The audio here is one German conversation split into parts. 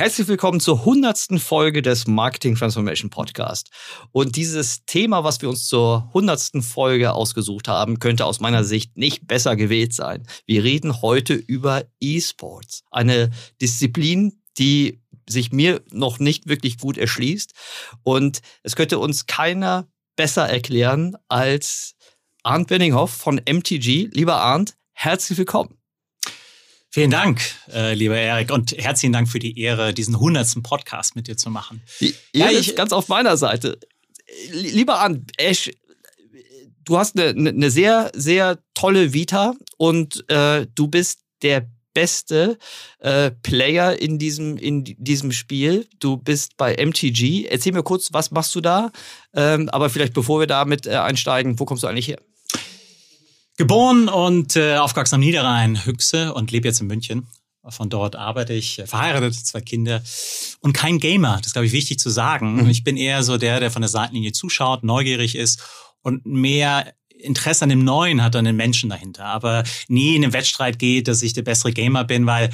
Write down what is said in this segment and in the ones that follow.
Herzlich willkommen zur hundertsten Folge des Marketing Transformation Podcast. Und dieses Thema, was wir uns zur hundertsten Folge ausgesucht haben, könnte aus meiner Sicht nicht besser gewählt sein. Wir reden heute über E-Sports, eine Disziplin, die sich mir noch nicht wirklich gut erschließt. Und es könnte uns keiner besser erklären als Arndt Benninghoff von MTG. Lieber Arndt, herzlich willkommen. Vielen Dank, äh, lieber Erik, und herzlichen Dank für die Ehre, diesen hundertsten Podcast mit dir zu machen. Die Ehre ja, ich, ist ganz auf meiner Seite. Lieber An, Ash, du hast eine, eine sehr, sehr tolle Vita und äh, du bist der beste äh, Player in diesem, in diesem Spiel. Du bist bei MTG. Erzähl mir kurz, was machst du da? Ähm, aber vielleicht bevor wir damit äh, einsteigen, wo kommst du eigentlich her? Geboren und äh, aufgewachsen am Niederrhein, Hüchse und lebe jetzt in München. Von dort arbeite ich, äh, verheiratet, zwei Kinder und kein Gamer. Das ist, glaube ich, wichtig zu sagen. Mhm. Ich bin eher so der, der von der Seitenlinie zuschaut, neugierig ist und mehr Interesse an dem Neuen hat, an den Menschen dahinter. Aber nie in den Wettstreit geht, dass ich der bessere Gamer bin, weil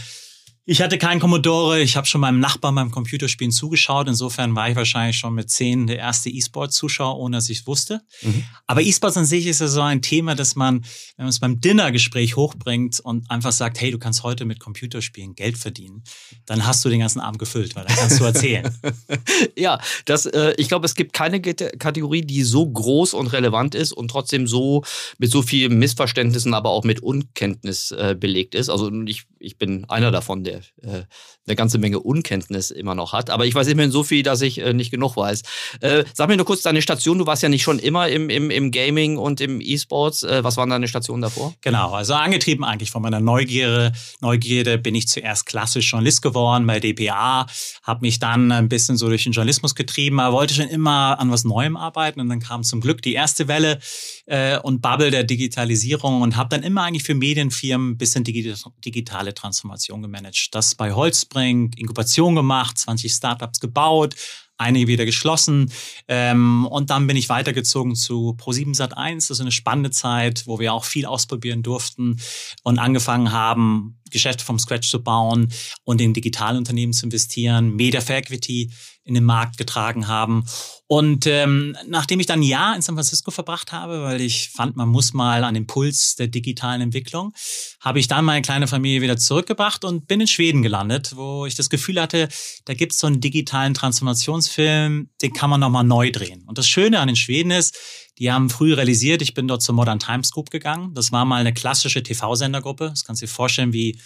ich hatte keinen Commodore, ich habe schon meinem Nachbarn beim Computerspielen zugeschaut. Insofern war ich wahrscheinlich schon mit zehn der erste E-Sport-Zuschauer, ohne dass ich es wusste. Mhm. Aber E-Sports an sich ist ja so ein Thema, dass man, wenn man es beim Dinnergespräch hochbringt und einfach sagt, hey, du kannst heute mit Computerspielen Geld verdienen, dann hast du den ganzen Abend gefüllt, weil dann kannst du erzählen. ja, das, äh, ich glaube, es gibt keine Kategorie, die so groß und relevant ist und trotzdem so mit so vielen Missverständnissen, aber auch mit Unkenntnis äh, belegt ist. Also ich, ich bin einer davon, der äh, eine ganze Menge Unkenntnis immer noch hat. Aber ich weiß immerhin so viel, dass ich äh, nicht genug weiß. Äh, sag mir nur kurz deine Station. Du warst ja nicht schon immer im, im, im Gaming und im E-Sports. Äh, was waren deine Stationen davor? Genau, also angetrieben eigentlich von meiner Neugierde. Neugierde bin ich zuerst klassisch Journalist geworden bei DPA, habe mich dann ein bisschen so durch den Journalismus getrieben, aber wollte schon immer an was Neuem arbeiten. Und dann kam zum Glück die erste Welle äh, und Bubble der Digitalisierung und habe dann immer eigentlich für Medienfirmen ein bisschen digitale Transformation gemanagt das bei Holzbrink, Inkubation gemacht, 20 Startups gebaut, einige wieder geschlossen. Ähm, und dann bin ich weitergezogen zu Pro7 Sat1. Das ist eine spannende Zeit, wo wir auch viel ausprobieren durften und angefangen haben, Geschäfte vom Scratch zu bauen und in Digitalunternehmen zu investieren, Media for Equity in den Markt getragen haben. Und ähm, nachdem ich dann ein Jahr in San Francisco verbracht habe, weil ich fand, man muss mal an den Puls der digitalen Entwicklung, habe ich dann meine kleine Familie wieder zurückgebracht und bin in Schweden gelandet, wo ich das Gefühl hatte, da gibt es so einen digitalen Transformationsfilm, den kann man nochmal neu drehen. Und das Schöne an den Schweden ist, die haben früh realisiert, ich bin dort zur Modern Times Group gegangen. Das war mal eine klassische TV-Sendergruppe. Das kannst du dir vorstellen wie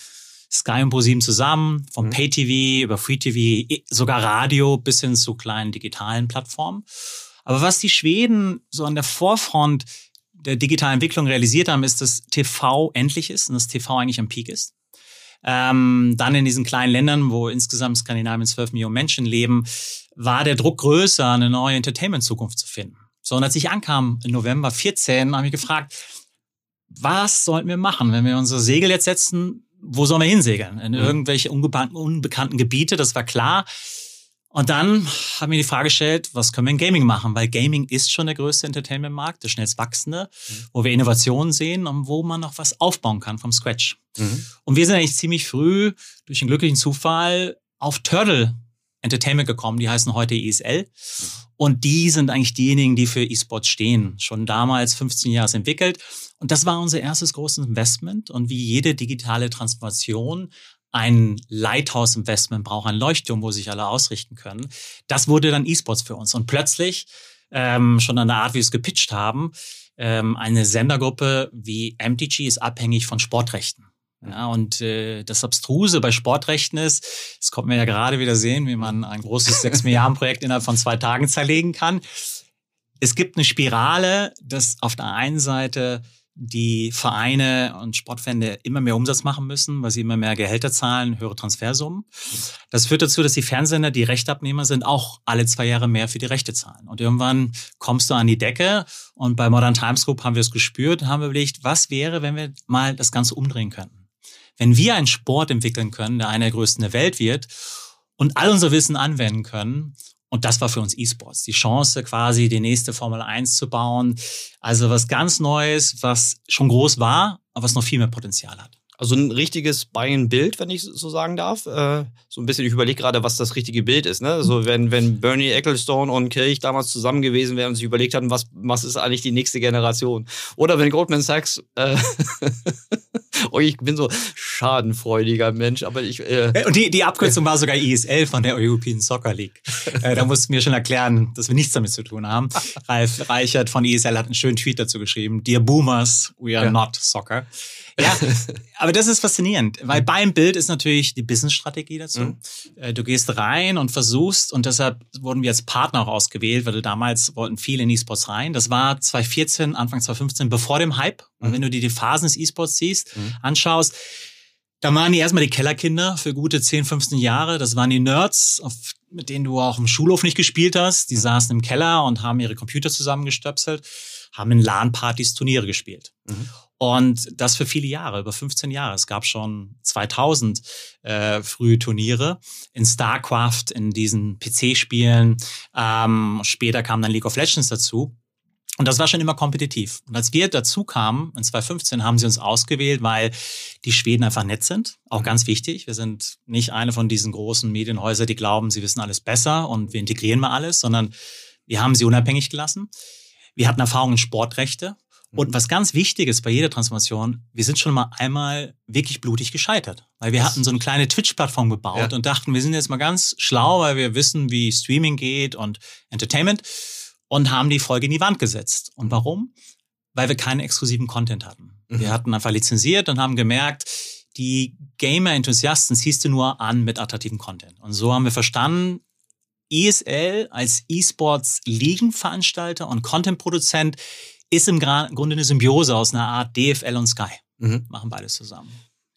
Sky und ProSieben zusammen, vom mhm. Pay-TV über Free-TV, sogar Radio bis hin zu kleinen digitalen Plattformen. Aber was die Schweden so an der Vorfront der digitalen Entwicklung realisiert haben, ist, dass TV endlich ist und dass TV eigentlich am Peak ist. Ähm, dann in diesen kleinen Ländern, wo insgesamt Skandinavien 12 Millionen Menschen leben, war der Druck größer, eine neue Entertainment-Zukunft zu finden. So, und als ich ankam im November 14, habe ich gefragt, was sollten wir machen, wenn wir unsere Segel jetzt setzen? Wo sollen wir hinsegeln? In mhm. irgendwelche unbekannten, unbekannten Gebiete, das war klar. Und dann haben wir die Frage gestellt, was können wir in Gaming machen? Weil Gaming ist schon der größte Entertainment-Markt, der schnellst wachsende, mhm. wo wir Innovationen sehen und wo man noch was aufbauen kann vom Scratch. Mhm. Und wir sind eigentlich ziemlich früh durch einen glücklichen Zufall auf Turtle Entertainment gekommen, die heißen heute ESL. Und die sind eigentlich diejenigen, die für E-Sports stehen. Schon damals 15 Jahre entwickelt. Und das war unser erstes großes Investment. Und wie jede digitale Transformation ein Lighthouse-Investment braucht, ein Leuchtturm, wo sich alle ausrichten können. Das wurde dann E-Sports für uns. Und plötzlich, ähm, schon an der Art, wie wir es gepitcht haben, ähm, eine Sendergruppe wie MTG ist abhängig von Sportrechten. Ja, und äh, das Abstruse bei Sportrechten ist, das kommt mir ja gerade wieder sehen, wie man ein großes 6 Milliarden Projekt innerhalb von zwei Tagen zerlegen kann. Es gibt eine Spirale, dass auf der einen Seite die Vereine und Sportfände immer mehr Umsatz machen müssen, weil sie immer mehr Gehälter zahlen, höhere Transfersummen. Das führt dazu, dass die Fernsehsender, die Rechtabnehmer sind, auch alle zwei Jahre mehr für die Rechte zahlen. Und irgendwann kommst du an die Decke und bei Modern Times Group haben wir es gespürt haben überlegt, was wäre, wenn wir mal das Ganze umdrehen könnten? Wenn wir einen Sport entwickeln können, der einer der größten der Welt wird und all unser Wissen anwenden können und das war für uns E-Sports. Die Chance, quasi die nächste Formel 1 zu bauen. Also was ganz Neues, was schon groß war, aber was noch viel mehr Potenzial hat. Also ein richtiges Buy-in-Bild, wenn ich so sagen darf. Äh, so ein bisschen, ich überlege gerade, was das richtige Bild ist. Ne? Also wenn, wenn Bernie Ecclestone und Kirch damals zusammen gewesen wären und sich überlegt hatten, was, was ist eigentlich die nächste Generation. Oder wenn Goldman Sachs, äh, oh, ich bin so schadenfreudiger Mensch, aber ich... Äh, und die, die Abkürzung war sogar ESL von der European Soccer League. äh, da mussten wir schon erklären, dass wir nichts damit zu tun haben. Ralf Reichert von ESL hat einen schönen Tweet dazu geschrieben. Dear Boomers, we are ja. not soccer. Ja, aber das ist faszinierend, weil beim Bild ist natürlich die Business-Strategie dazu. Mhm. Äh, du gehst rein und versuchst, und deshalb wurden wir als Partner auch ausgewählt, weil du damals wollten viele in E-Sports rein. Das war 2014, Anfang 2015, bevor dem Hype. Mhm. Und wenn du dir die Phasen des E-Sports siehst, mhm. anschaust, da waren die erstmal die Kellerkinder für gute 10, 15 Jahre. Das waren die Nerds, auf, mit denen du auch im Schulhof nicht gespielt hast. Die saßen im Keller und haben ihre Computer zusammengestöpselt, haben in LAN-Partys Turniere gespielt. Mhm. Und das für viele Jahre, über 15 Jahre. Es gab schon 2000 äh, frühe Turniere in StarCraft, in diesen PC-Spielen. Ähm, später kam dann League of Legends dazu. Und das war schon immer kompetitiv. Und als wir dazu kamen, in 2015, haben sie uns ausgewählt, weil die Schweden einfach nett sind. Auch ganz wichtig. Wir sind nicht eine von diesen großen Medienhäusern, die glauben, sie wissen alles besser und wir integrieren mal alles, sondern wir haben sie unabhängig gelassen. Wir hatten Erfahrung in Sportrechte. Und mhm. was ganz wichtig ist bei jeder Transformation, wir sind schon mal einmal wirklich blutig gescheitert. Weil wir hatten so eine kleine Twitch-Plattform gebaut ja. und dachten, wir sind jetzt mal ganz schlau, weil wir wissen, wie Streaming geht und Entertainment und haben die Folge in die Wand gesetzt. Und warum? Weil wir keinen exklusiven Content hatten. Mhm. Wir hatten einfach lizenziert und haben gemerkt, die Gamer-Enthusiasten ziehst du nur an mit attraktivem Content. Und so haben wir verstanden, ESL als E-Sports-Ligenveranstalter und Content-Produzent ist im Grunde eine Symbiose aus einer Art DFL und Sky. Mhm. Machen beides zusammen.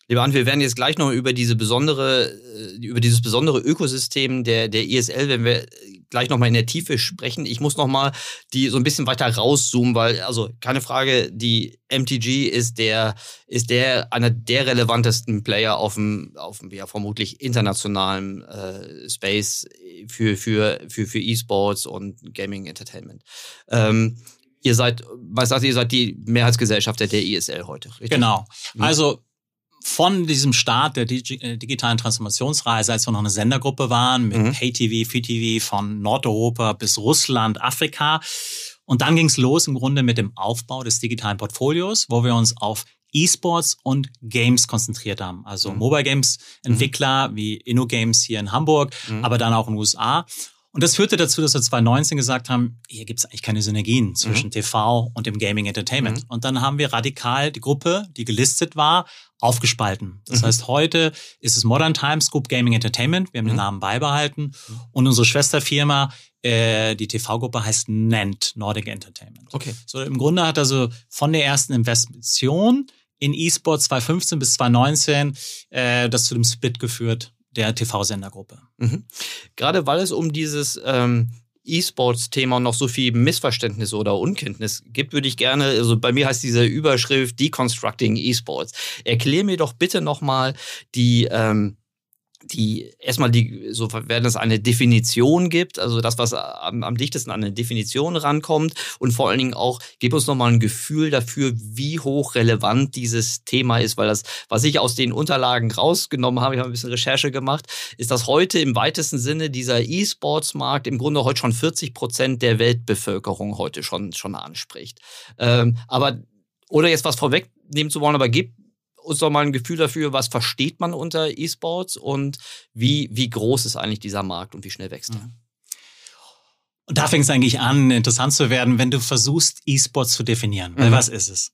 Lieber Ant, wir werden jetzt gleich noch über diese besondere, äh, über dieses besondere Ökosystem der, der ESL, wenn wir gleich noch mal in der Tiefe sprechen. Ich muss noch mal die so ein bisschen weiter rauszoomen, weil, also keine Frage, die MTG ist der, ist der, einer der relevantesten Player auf dem, auf dem ja, vermutlich internationalen äh, Space für, für, für, für E-Sports und Gaming Entertainment. Ähm, ihr seid, was sagt ihr, seid die Mehrheitsgesellschaft der ISL heute, richtig? Genau. Mhm. Also von diesem Start der äh, digitalen Transformationsreise, als wir noch eine Sendergruppe waren, mit mhm. Pay-TV, Free-TV von Nordeuropa bis Russland, Afrika. Und dann ging es los im Grunde mit dem Aufbau des digitalen Portfolios, wo wir uns auf E-Sports und Games konzentriert haben. Also mhm. Mobile Games Entwickler mhm. wie InnoGames hier in Hamburg, mhm. aber dann auch in den USA. Und das führte dazu, dass wir 2019 gesagt haben, hier gibt es eigentlich keine Synergien zwischen mhm. TV und dem Gaming Entertainment. Mhm. Und dann haben wir radikal die Gruppe, die gelistet war, aufgespalten. Das mhm. heißt, heute ist es Modern Times Group Gaming Entertainment. Wir haben den mhm. Namen beibehalten. Mhm. Und unsere Schwesterfirma, äh, die TV-Gruppe heißt NENT, Nordic Entertainment. Okay. So im Grunde hat also von der ersten Investition in E-Sport 2015 bis 2019 äh, das zu dem Split geführt der TV-Sendergruppe. Mhm. Gerade weil es um dieses ähm, E-Sports-Thema noch so viel Missverständnis oder Unkenntnis gibt, würde ich gerne, also bei mir heißt diese Überschrift Deconstructing E-Sports. Erklär mir doch bitte nochmal die, ähm, die erstmal die, so werden es eine Definition gibt, also das, was am, am dichtesten an eine Definition rankommt und vor allen Dingen auch, gib uns nochmal ein Gefühl dafür, wie hoch relevant dieses Thema ist, weil das, was ich aus den Unterlagen rausgenommen habe, ich habe ein bisschen Recherche gemacht, ist, dass heute im weitesten Sinne dieser E-Sports-Markt im Grunde heute schon 40 Prozent der Weltbevölkerung heute schon, schon anspricht. Ähm, aber, oder jetzt was vorwegnehmen zu wollen, aber gib uns doch mal ein Gefühl dafür, was versteht man unter E-Sports und wie, wie groß ist eigentlich dieser Markt und wie schnell wächst er? Mhm. Und da fängt es eigentlich an, interessant zu werden, wenn du versuchst, E-Sports zu definieren. Weil mhm. was ist es?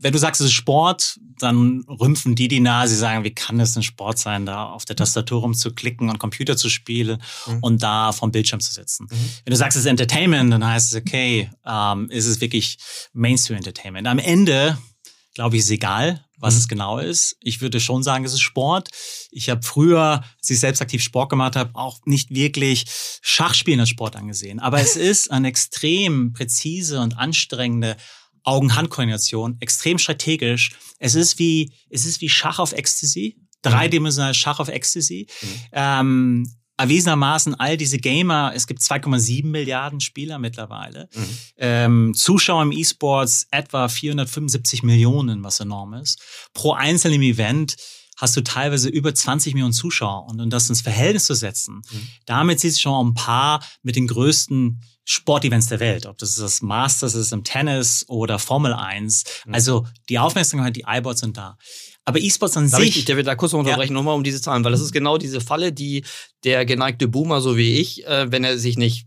wenn du sagst, es ist Sport, dann rümpfen die die Nase, sie sagen, wie kann es ein Sport sein, da auf der Tastatur rumzuklicken und Computer zu spielen mhm. und da vom Bildschirm zu sitzen. Mhm. Wenn du sagst, es ist Entertainment, dann heißt es, okay, ähm, ist es wirklich Mainstream Entertainment. Am Ende, glaube ich, ist egal, was mhm. es genau ist. Ich würde schon sagen, es ist Sport. Ich habe früher, als ich selbst aktiv Sport gemacht habe, auch nicht wirklich Schachspielen als Sport angesehen. Aber es ist eine extrem präzise und anstrengende Augen-Hand-Koordination, extrem strategisch. Es ist wie, es ist wie Schach auf Ecstasy, dreidimensional Schach auf Ecstasy. Mhm. Ähm, erwiesenermaßen all diese Gamer, es gibt 2,7 Milliarden Spieler mittlerweile, mhm. ähm, Zuschauer im E-Sports etwa 475 Millionen, was enorm ist. Pro einzelnen Event hast du teilweise über 20 Millionen Zuschauer und um das ins Verhältnis zu setzen, mhm. damit sieht es schon ein paar mit den größten Sportevents der Welt, ob das das Masters ist im Tennis oder Formel 1. Mhm. Also die Aufmerksamkeit, die iBots sind da. Aber E-Sports an Darf sich. Ich, der wird da kurz unterbrechen, ja. nochmal um diese Zahlen, weil das ist genau diese Falle, die der geneigte Boomer, so wie ich, äh, wenn er sich nicht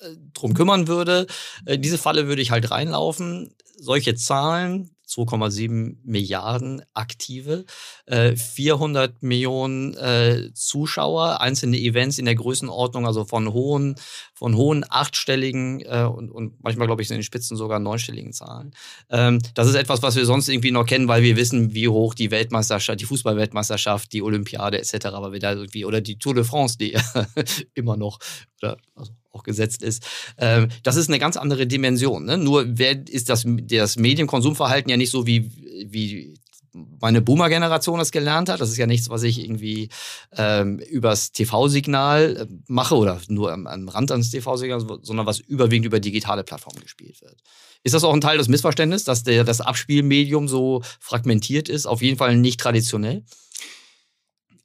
äh, drum kümmern würde, äh, diese Falle würde ich halt reinlaufen. Solche Zahlen 2,7 Milliarden aktive, äh, 400 Millionen äh, Zuschauer, einzelne Events in der Größenordnung, also von hohen, von hohen achtstelligen äh, und, und manchmal, glaube ich, in den Spitzen sogar neunstelligen Zahlen. Ähm, das ist etwas, was wir sonst irgendwie noch kennen, weil wir wissen, wie hoch die Weltmeisterschaft, die Fußballweltmeisterschaft, die Olympiade etc., aber wir da irgendwie, oder die Tour de France, die immer noch, oder, also auch gesetzt ist. Ähm, das ist eine ganz andere Dimension. Ne? Nur ist das, das Medienkonsumverhalten ja nicht so wie, wie meine Boomer-Generation das gelernt hat. Das ist ja nichts, was ich irgendwie ähm, übers TV-Signal äh, mache oder nur am, am Rand ans TV-Signal, sondern was überwiegend über digitale Plattformen gespielt wird. Ist das auch ein Teil des Missverständnisses, dass der, das Abspielmedium so fragmentiert ist? Auf jeden Fall nicht traditionell?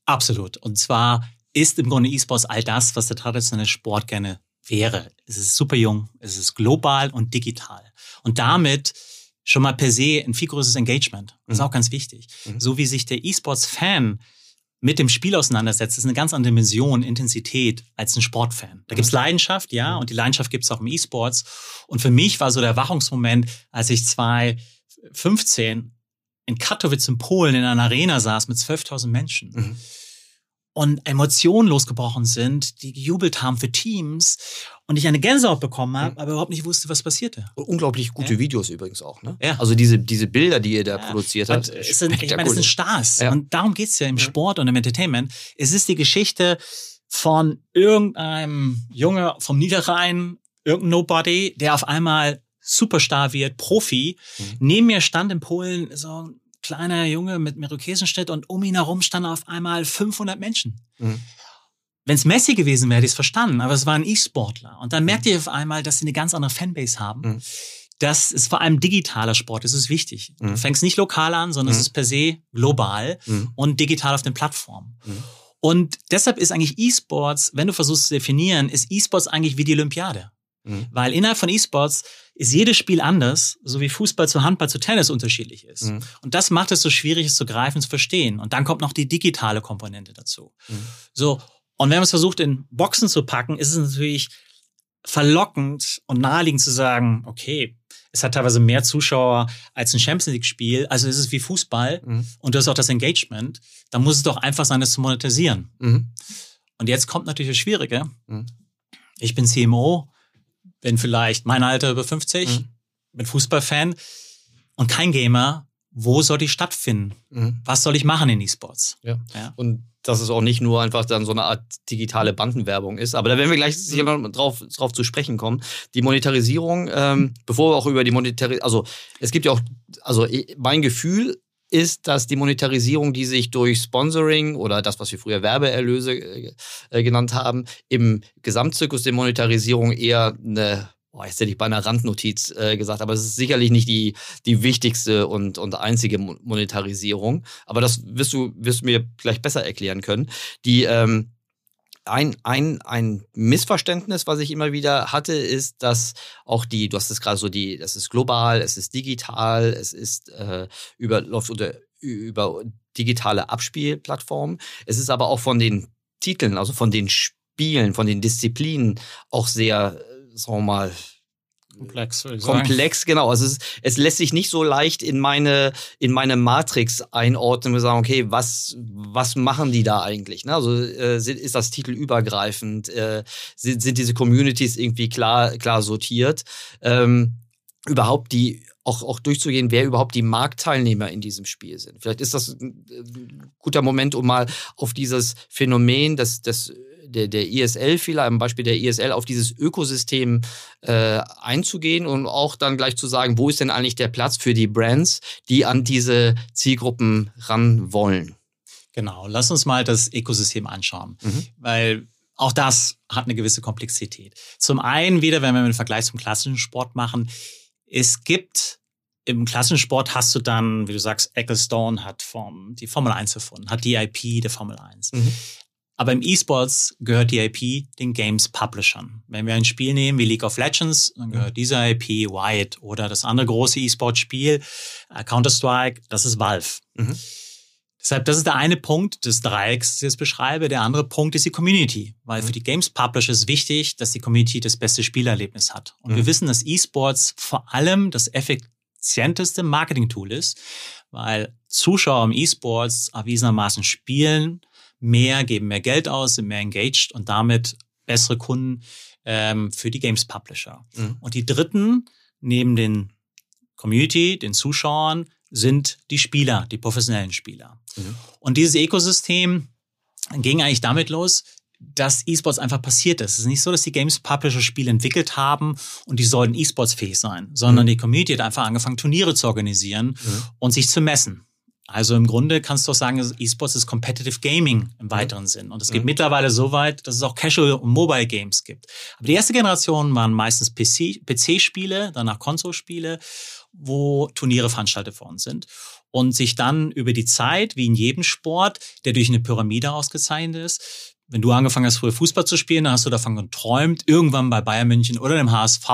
Absolut. Und zwar ist im Grunde E-Sports all das, was der traditionelle Sport gerne wäre. Es ist super jung, es ist global und digital. Und damit schon mal per se ein viel größeres Engagement. Das ist mhm. auch ganz wichtig. Mhm. So wie sich der E-Sports-Fan mit dem Spiel auseinandersetzt, ist eine ganz andere Dimension, Intensität als ein Sportfan. Da gibt's mhm. Leidenschaft, ja, mhm. und die Leidenschaft gibt's auch im E-Sports. Und für mich war so der Wachungsmoment, als ich 2015 in Katowice in Polen in einer Arena saß mit 12.000 Menschen. Mhm und Emotionen losgebrochen sind, die gejubelt haben für Teams und ich eine Gänsehaut bekommen habe, mhm. aber überhaupt nicht wusste, was passierte. Unglaublich gute ja. Videos übrigens auch, ne? Ja. Also diese, diese Bilder, die ihr da ja. produziert habt. Es sind, ich meine, es sind Stars. Und darum geht's ja im Sport und im Entertainment. Es ist die Geschichte von irgendeinem Junge vom Niederrhein, irgendein Nobody, der auf einmal Superstar wird, Profi. Mhm. Neben mir stand in Polen so kleiner Junge mit Irokesenschnitt und um ihn herum standen auf einmal 500 Menschen. Mhm. Wenn es Messi gewesen wäre, hätte ich es verstanden, aber es war ein E-Sportler. Und dann merkt ihr auf einmal, dass sie eine ganz andere Fanbase haben. Mhm. Das ist vor allem digitaler Sport, das ist wichtig. Mhm. Du fängst nicht lokal an, sondern mhm. es ist per se global mhm. und digital auf den Plattformen. Mhm. Und deshalb ist eigentlich E-Sports, wenn du versuchst zu definieren, ist E-Sports eigentlich wie die Olympiade. Mhm. Weil innerhalb von E-Sports ist jedes Spiel anders, so wie Fußball zu Handball zu Tennis unterschiedlich ist. Mhm. Und das macht es so schwierig, es zu greifen, zu verstehen. Und dann kommt noch die digitale Komponente dazu. Mhm. So. Und wenn man es versucht, in Boxen zu packen, ist es natürlich verlockend und naheliegend zu sagen, okay, es hat teilweise mehr Zuschauer als ein Champions League-Spiel, also ist es wie Fußball mhm. und du hast auch das Engagement, dann muss es doch einfach sein, das zu monetarisieren. Mhm. Und jetzt kommt natürlich das Schwierige. Mhm. Ich bin CMO, bin vielleicht mein Alter über 50, mhm. bin Fußballfan und kein Gamer. Wo soll die stattfinden? Mhm. Was soll ich machen in E-Sports? Ja. ja. Und dass es auch nicht nur einfach dann so eine Art digitale Bandenwerbung ist. Aber da werden wir gleich sicher noch drauf, drauf zu sprechen kommen. Die Monetarisierung, ähm, bevor wir auch über die Monetarisierung, also es gibt ja auch, also mein Gefühl ist, dass die Monetarisierung, die sich durch Sponsoring oder das, was wir früher Werbeerlöse äh, genannt haben, im Gesamtzirkus der Monetarisierung eher eine Boah, jetzt hätte ich bei einer Randnotiz äh, gesagt, aber es ist sicherlich nicht die, die wichtigste und, und einzige Monetarisierung. Aber das wirst du, wirst du mir vielleicht besser erklären können. Die, ähm, ein, ein, ein Missverständnis, was ich immer wieder hatte, ist, dass auch die, du hast es gerade so die, das ist global, es ist digital, es ist äh, über, läuft unter, über digitale Abspielplattformen. Es ist aber auch von den Titeln, also von den Spielen, von den Disziplinen auch sehr, äh, sagen wir mal, komplex, würde ich komplex, sagen. genau. Also es, es, lässt sich nicht so leicht in meine, in meine Matrix einordnen und sagen, okay, was, was machen die da eigentlich? Ne? Also äh, ist das Titel übergreifend? Äh, sind, sind diese Communities irgendwie klar, klar sortiert? Ähm, überhaupt die auch, auch durchzugehen, wer überhaupt die Marktteilnehmer in diesem Spiel sind. Vielleicht ist das ein guter Moment, um mal auf dieses Phänomen des, des der, der ISL vielleicht, am Beispiel der ISL, auf dieses Ökosystem äh, einzugehen und auch dann gleich zu sagen, wo ist denn eigentlich der Platz für die Brands, die an diese Zielgruppen ran wollen. Genau, lass uns mal das Ökosystem anschauen, mhm. weil auch das hat eine gewisse Komplexität. Zum einen wieder, wenn wir einen Vergleich zum klassischen Sport machen, es gibt im Klassensport hast du dann, wie du sagst, Ecclestone hat vom, die Formel 1 erfunden, hat die IP der Formel 1. Mhm. Aber im E-Sports gehört die IP den Games Publishern. Wenn wir ein Spiel nehmen wie League of Legends, dann gehört mhm. diese IP Wyatt oder das andere große E-Sport-Spiel äh, Counter-Strike, das ist Valve. Mhm. Deshalb, das ist der eine Punkt des Dreiecks, das ich jetzt beschreibe. Der andere Punkt ist die Community. Weil mhm. für die Games Publisher ist wichtig, dass die Community das beste Spielerlebnis hat. Und mhm. wir wissen, dass E-Sports vor allem das effizienteste Marketing-Tool ist, weil Zuschauer im E-Sports erwiesenermaßen spielen mehr, geben mehr Geld aus, sind mehr engaged und damit bessere Kunden ähm, für die Games Publisher. Mhm. Und die dritten, neben den Community, den Zuschauern, sind die Spieler, die professionellen Spieler. Mhm. Und dieses Ökosystem ging eigentlich damit los, dass E-Sports einfach passiert ist. Es ist nicht so, dass die Games Publisher Spiele entwickelt haben und die sollten E-Sports fähig sein, sondern mhm. die Community hat einfach angefangen, Turniere zu organisieren mhm. und sich zu messen. Also im Grunde kannst du auch sagen, E-Sports ist Competitive Gaming im weiteren mhm. Sinn. Und es geht mhm. mittlerweile so weit, dass es auch Casual und Mobile Games gibt. Aber die erste Generation waren meistens PC-Spiele, PC danach Konsolspiele wo Turniere veranstaltet worden sind und sich dann über die Zeit, wie in jedem Sport, der durch eine Pyramide ausgezeichnet ist, wenn du angefangen hast, früher Fußball zu spielen, dann hast du davon geträumt, irgendwann bei Bayern München oder dem HSV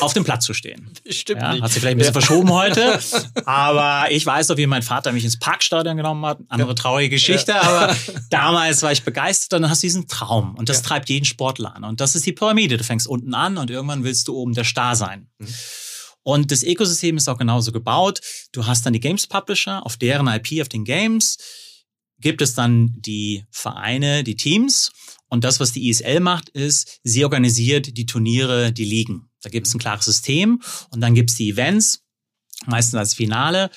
auf dem Platz zu stehen. Stimmt ja, nicht. Hat sich vielleicht ein bisschen ja. verschoben heute. Aber ich weiß noch, wie mein Vater mich ins Parkstadion genommen hat. Andere traurige Geschichte. Ja. Aber damals war ich begeistert und dann hast du diesen Traum. Und das treibt jeden Sportler an. Und das ist die Pyramide. Du fängst unten an und irgendwann willst du oben der Star sein. Mhm. Und das Ökosystem ist auch genauso gebaut. Du hast dann die Games Publisher, auf deren IP, auf den Games gibt es dann die Vereine, die Teams. Und das, was die ISL macht, ist, sie organisiert die Turniere, die Ligen. Da gibt es ein klares System und dann gibt es die Events, meistens als Finale.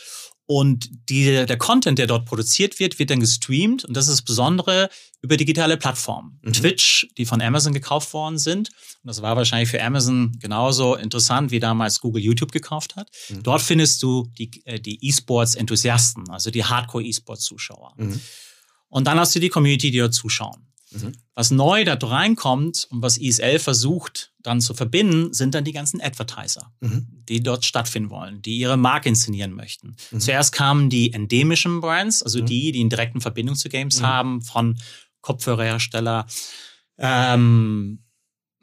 Und die, der Content, der dort produziert wird, wird dann gestreamt. Und das ist das Besondere über digitale Plattformen. Mhm. Twitch, die von Amazon gekauft worden sind. Und das war wahrscheinlich für Amazon genauso interessant, wie damals Google YouTube gekauft hat. Mhm. Dort findest du die, äh, die E-Sports-Enthusiasten, also die Hardcore-E-Sports-Zuschauer. Mhm. Und dann hast du die Community, die dort zuschauen. Mhm. Was neu da reinkommt und was ISL versucht dann zu verbinden, sind dann die ganzen Advertiser, mhm. die dort stattfinden wollen, die ihre Marke inszenieren möchten. Mhm. Zuerst kamen die endemischen Brands, also mhm. die, die in direkten Verbindung zu Games mhm. haben, von Kopfhörerhersteller, ähm,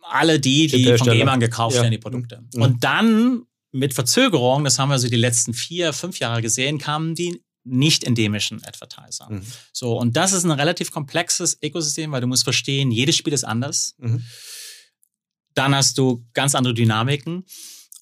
alle die, die von Gamern gekauft ja. werden, die Produkte. Und dann mit Verzögerung, das haben wir so die letzten vier, fünf Jahre gesehen, kamen die nicht endemischen Advertiser. Mhm. So, und das ist ein relativ komplexes Ökosystem, weil du musst verstehen, jedes Spiel ist anders. Mhm. Dann hast du ganz andere Dynamiken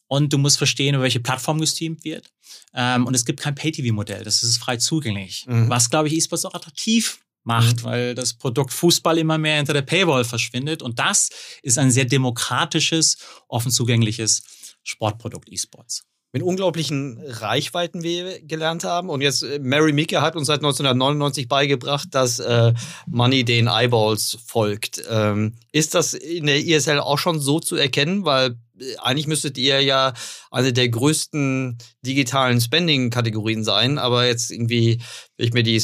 und du musst verstehen, über welche Plattform gestreamt wird. Ähm, und es gibt kein Pay-TV-Modell, das ist frei zugänglich. Mhm. Was, glaube ich, E-Sports auch attraktiv macht, mhm. weil das Produkt Fußball immer mehr hinter der Paywall verschwindet. Und das ist ein sehr demokratisches, offen zugängliches Sportprodukt E-Sports mit unglaublichen Reichweiten wir gelernt haben. Und jetzt, äh, Mary Meeker hat uns seit 1999 beigebracht, dass äh, Money den Eyeballs folgt. Ähm, ist das in der ISL auch schon so zu erkennen? Weil äh, eigentlich müsstet ihr ja eine der größten digitalen Spending-Kategorien sein, aber jetzt irgendwie, wenn ich mir die,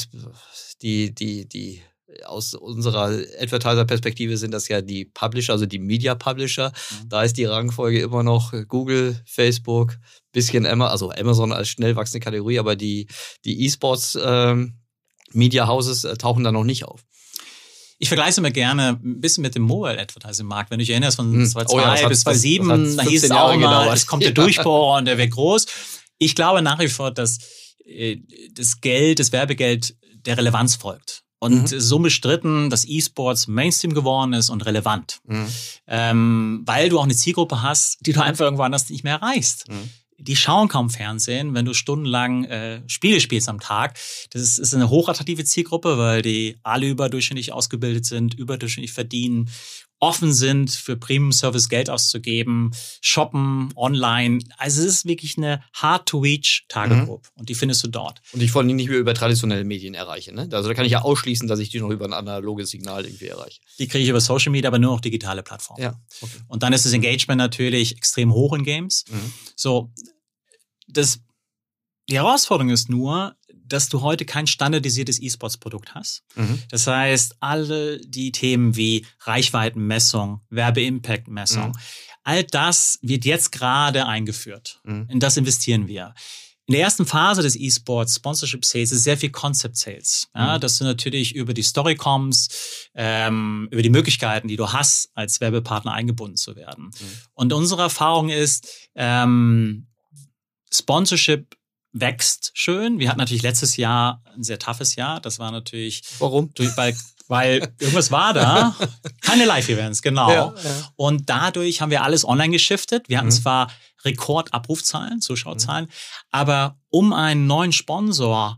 die, die, die aus unserer Advertiser-Perspektive sind das ja die Publisher, also die Media-Publisher. Mhm. Da ist die Rangfolge immer noch Google, Facebook, bisschen Amazon, also Amazon als schnell wachsende Kategorie, aber die, die E-Sports ähm, Media Houses äh, tauchen da noch nicht auf. Ich vergleiche es immer gerne ein bisschen mit dem Mobile Advertising Markt. Wenn du dich erinnerst, von 2002 hm. oh ja, bis 2007, da hieß es auch immer, es kommt der Durchbruch und der wird groß. Ich glaube nach wie vor, dass äh, das Geld, das Werbegeld der Relevanz folgt. und mhm. so bestritten, dass E-Sports Mainstream geworden ist und relevant. Mhm. Ähm, weil du auch eine Zielgruppe hast, die du einfach irgendwo anders nicht mehr erreichst. Mhm. Die schauen kaum Fernsehen, wenn du stundenlang äh, Spiele spielst am Tag. Das ist, ist eine hochattraktive Zielgruppe, weil die alle überdurchschnittlich ausgebildet sind, überdurchschnittlich verdienen offen sind, für Premium-Service Geld auszugeben, shoppen, online. Also es ist wirklich eine hard-to-reach-Target-Group mhm. und die findest du dort. Und ich vor allem nicht mehr über traditionelle Medien erreiche. Ne? Also da kann ich ja ausschließen, dass ich die noch über ein analoges Signal irgendwie erreiche. Die kriege ich über Social Media, aber nur noch digitale Plattformen. Ja, okay. Und dann ist das Engagement natürlich extrem hoch in Games. Mhm. So, das, die Herausforderung ist nur, dass du heute kein standardisiertes E-Sports-Produkt hast. Mhm. Das heißt, alle die Themen wie Reichweitenmessung, Werbe-Impact-Messung, mhm. all das wird jetzt gerade eingeführt. Mhm. In das investieren wir. In der ersten Phase des E-Sports Sponsorship Sales ist sehr viel Concept Sales, ja, mhm. dass du natürlich über die Story kommst, ähm, über die Möglichkeiten, die du hast, als Werbepartner eingebunden zu werden. Mhm. Und unsere Erfahrung ist, ähm, Sponsorship wächst schön. Wir hatten natürlich letztes Jahr ein sehr toughes Jahr. Das war natürlich. Warum? Durch, weil, weil irgendwas war da. Keine Live-Events, genau. Ja, ja. Und dadurch haben wir alles online geschiftet. Wir hatten mhm. zwar Rekordabrufzahlen, Zuschauerzahlen, mhm. aber um einen neuen Sponsor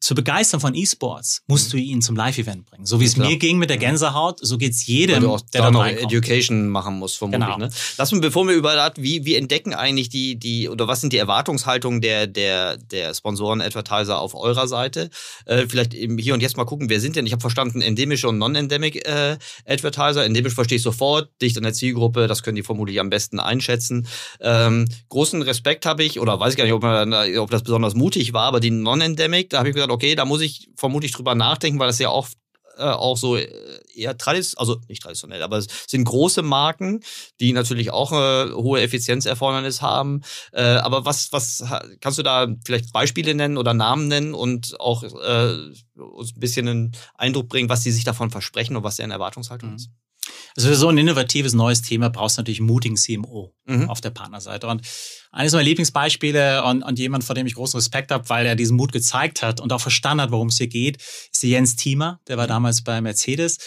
zu begeistern von E-Sports, musst mhm. du ihn zum Live-Event bringen. So wie es mir ging mit der Gänsehaut, so geht's jedem, Weil du auch der da noch reinkommt. Education machen muss, vermutlich. Genau. Ne? Lass uns, bevor wir über wie, wie entdecken eigentlich die, die, oder was sind die Erwartungshaltungen der, der, der Sponsoren, Advertiser auf eurer Seite? Äh, vielleicht hier und jetzt mal gucken, wer sind denn? Ich habe verstanden, endemische und non-endemic äh, Advertiser. Endemisch verstehe ich sofort, dicht an der Zielgruppe, das können die vermutlich am besten einschätzen. Ähm, großen Respekt habe ich, oder weiß ich gar nicht, ob, man, ob das besonders mutig war, aber die non-endemic, da habe ich gesagt, okay, da muss ich vermutlich drüber nachdenken, weil das ja oft äh, auch so äh, eher traditionell, also nicht traditionell, aber es sind große Marken, die natürlich auch äh, hohe Effizienzerfordernis haben. Aber was, was kannst du da vielleicht Beispiele nennen oder Namen nennen und auch äh, uns ein bisschen einen Eindruck bringen, was die sich davon versprechen und was deren Erwartungshaltung mhm. ist? Also für so ein innovatives neues Thema brauchst du natürlich einen mutigen CMO mhm. auf der Partnerseite. Und eines meiner Lieblingsbeispiele und, und jemand, vor dem ich großen Respekt habe, weil er diesen Mut gezeigt hat und auch verstanden hat, worum es hier geht, ist der Jens Thiemer. Der war mhm. damals bei Mercedes.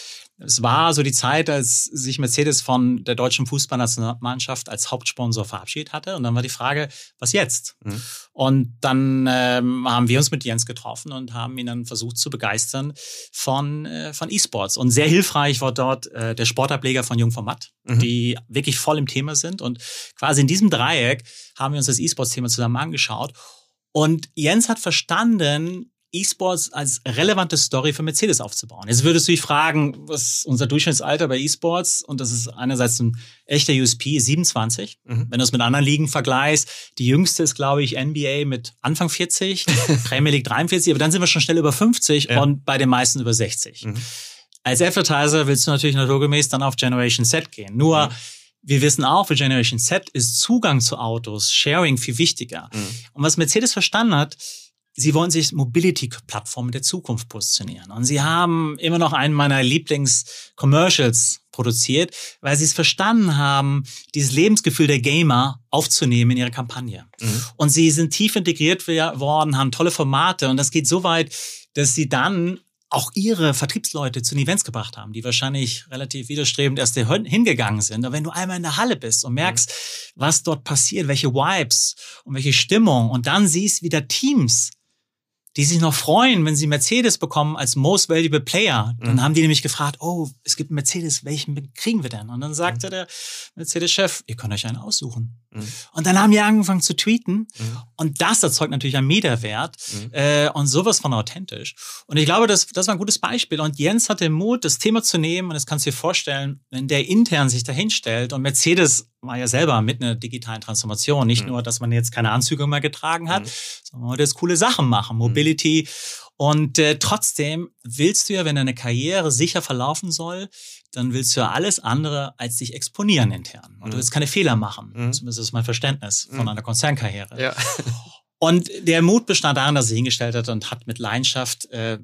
Es war so die Zeit, als sich Mercedes von der deutschen Fußballnationalmannschaft als Hauptsponsor verabschiedet hatte. Und dann war die Frage, was jetzt? Mhm. Und dann ähm, haben wir uns mit Jens getroffen und haben ihn dann versucht zu begeistern von, äh, von E-Sports. Und sehr hilfreich war dort äh, der Sportableger von Jung von Matt, mhm. die wirklich voll im Thema sind. Und quasi in diesem Dreieck haben wir uns das E-Sports-Thema zusammen angeschaut. Und Jens hat verstanden, E-Sports als relevante Story für Mercedes aufzubauen. Jetzt würdest du dich fragen, was ist unser Durchschnittsalter bei E-Sports? Und das ist einerseits ein echter USP, 27. Mhm. Wenn du es mit anderen Ligen vergleichst, die jüngste ist, glaube ich, NBA mit Anfang 40, Premier League 43, aber dann sind wir schon schnell über 50 ja. und bei den meisten über 60. Mhm. Als Advertiser willst du natürlich naturgemäß dann auf Generation Z gehen. Nur, mhm. Wir wissen auch, für Generation Z ist Zugang zu Autos, Sharing viel wichtiger. Mhm. Und was Mercedes verstanden hat, Sie wollen sich Mobility-Plattformen der Zukunft positionieren. Und sie haben immer noch einen meiner Lieblings-Commercials produziert, weil sie es verstanden haben, dieses Lebensgefühl der Gamer aufzunehmen in ihre Kampagne. Mhm. Und sie sind tief integriert worden, haben tolle Formate und das geht so weit, dass sie dann auch ihre Vertriebsleute zu den Events gebracht haben, die wahrscheinlich relativ widerstrebend erst hingegangen sind. Aber wenn du einmal in der Halle bist und merkst, mhm. was dort passiert, welche Vibes und welche Stimmung und dann siehst, wie da Teams die sich noch freuen, wenn sie Mercedes bekommen als Most Valuable Player. Dann mhm. haben die nämlich gefragt, oh, es gibt Mercedes, welchen kriegen wir denn? Und dann sagte mhm. der Mercedes-Chef, ihr könnt euch einen aussuchen. Mhm. Und dann haben die angefangen zu tweeten. Mhm. Und das erzeugt natürlich einen Meterwert mhm. äh, und sowas von authentisch. Und ich glaube, das, das war ein gutes Beispiel. Und Jens hat den Mut, das Thema zu nehmen. Und das kannst du dir vorstellen, wenn der intern sich dahinstellt und Mercedes war ja selber mit einer digitalen Transformation. Nicht mhm. nur, dass man jetzt keine Anzüge mehr getragen hat, mhm. sondern man wollte jetzt coole Sachen machen, mhm. Mobility. Und äh, trotzdem willst du ja, wenn deine Karriere sicher verlaufen soll, dann willst du ja alles andere als dich exponieren intern. Und du willst keine Fehler machen. Zumindest ist mein Verständnis von einer Konzernkarriere. Ja. Und der Mut bestand darin, dass er hingestellt hat und hat mit Leidenschaft äh,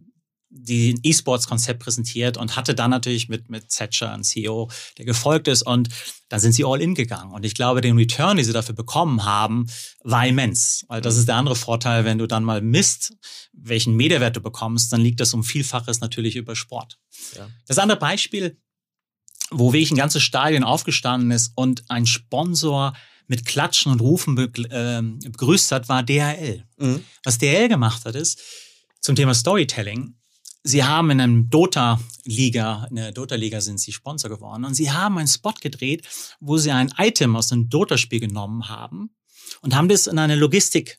die E-Sports-Konzept präsentiert und hatte dann natürlich mit, mit Thatcher einen CEO, der gefolgt ist und dann sind sie all in gegangen. Und ich glaube, den Return, den sie dafür bekommen haben, war immens. Weil das ist der andere Vorteil, wenn du dann mal misst, welchen Mehrwert du bekommst, dann liegt das um Vielfaches natürlich über Sport. Ja. Das andere Beispiel, wo wirklich ein ganzes Stadion aufgestanden ist und ein Sponsor mit Klatschen und Rufen äh, begrüßt hat, war DHL. Mhm. Was DHL gemacht hat, ist zum Thema Storytelling. Sie haben in einem Dota-Liga, in der Dota-Liga sind sie Sponsor geworden und sie haben einen Spot gedreht, wo sie ein Item aus einem Dota-Spiel genommen haben und haben das in eine Logistik